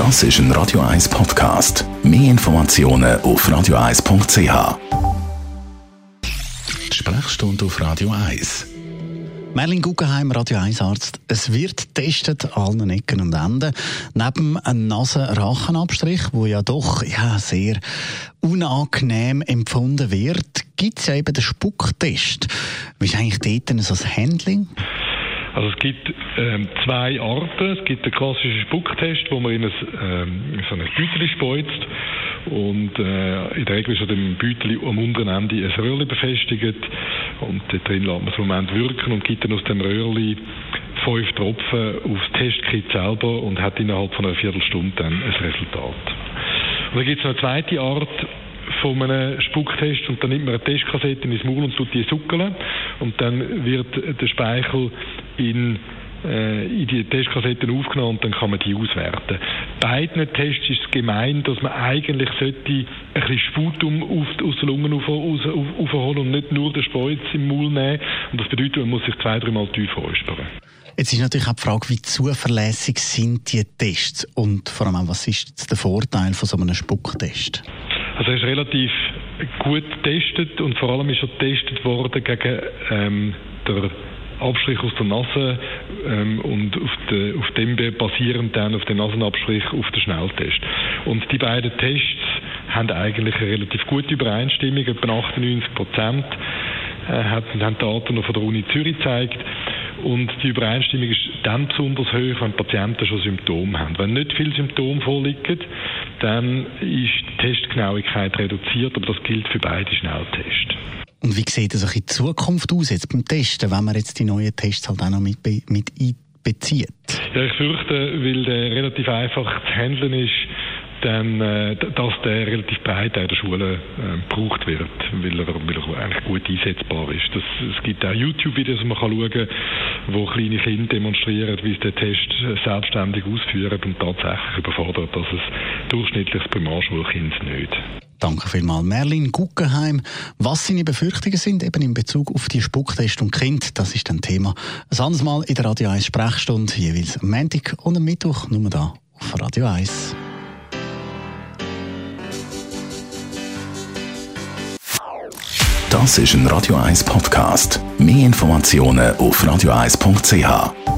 Das ist ein Radio 1 Podcast. Mehr Informationen auf radio1.ch. Sprechstunde auf Radio 1. Merlin Guggenheim, Radio 1 Arzt. Es wird getestet an allen Ecken und Enden. Neben einem Nasen-Rachenabstrich, wo ja doch ja, sehr unangenehm empfunden wird, gibt es ja eben den Spucktest. Wie ist eigentlich dort so das Handling? Also es gibt ähm, zwei Arten. Es gibt den klassischen Spucktest, wo man in, ein, ähm, in so ein Beutel speuzt und äh, in der Regel ist an dem Beutel am unteren Ende ein Röhrchen befestigt und dort drin lässt man es im Moment wirken und gibt dann aus dem Röhrchen fünf Tropfen aufs Testkit selber und hat innerhalb von einer Viertelstunde dann ein Resultat. Und dann gibt es noch eine zweite Art, von einem Spucktest und dann nimmt man eine Testkassette ins Maul und tut die suckeln und dann wird der Speichel in äh, in die Testkassetten aufgenommen und dann kann man die auswerten. Beiden Tests ist es gemein, dass man eigentlich sollte ein bisschen Sputum aus den Lungen aufholen und nicht nur den Speuz im Maul nehmen. Und das bedeutet, man muss sich zwei, dreimal tief räuspern. Jetzt ist natürlich auch die Frage, wie zuverlässig sind die Tests und vor allem was ist der Vorteil von so einem Spucktest? Also er ist relativ gut getestet und vor allem ist er getestet worden gegen ähm, der Abstrich aus der Nase ähm, und auf, de, auf, dem basierend dann auf den Nasenabstrich auf den Schnelltest. Und die beiden Tests haben eigentlich eine relativ gute Übereinstimmung, etwa 98 Prozent äh, haben Daten noch von der Uni Zürich gezeigt. Und die Übereinstimmung ist dann besonders hoch, wenn Patienten schon Symptome haben. Wenn nicht viele Symptome vorliegen, dann ist die Testgenauigkeit reduziert, aber das gilt für beide Schnelltests. Und wie sieht es in Zukunft aus jetzt beim Testen, wenn man jetzt die neuen Tests halt auch noch mit, mit einbezieht? Ja, ich fürchte, weil der relativ einfach zu handeln ist, dann, äh, dass der relativ breit in der Schule äh, gebraucht wird, weil er, weil er eigentlich gut einsetzbar ist. Das, es gibt auch YouTube-Videos, wo man kann schauen wo kleine Kinder demonstrieren, wie sie den Test selbstständig ausführen und tatsächlich überfordert das ein durchschnittliches Primarschulkind nicht. Danke vielmals, Merlin Guggenheim. Was seine Befürchtungen sind, eben in Bezug auf die Spucktest und Kind, das ist ein Thema. Ein anderes Mal in der Radio 1 Sprechstunde, jeweils am Montag und am Mittwoch, nur da auf Radio 1. Das ist ein Radio 1 Podcast. Mehr Informationen auf radio1.ch.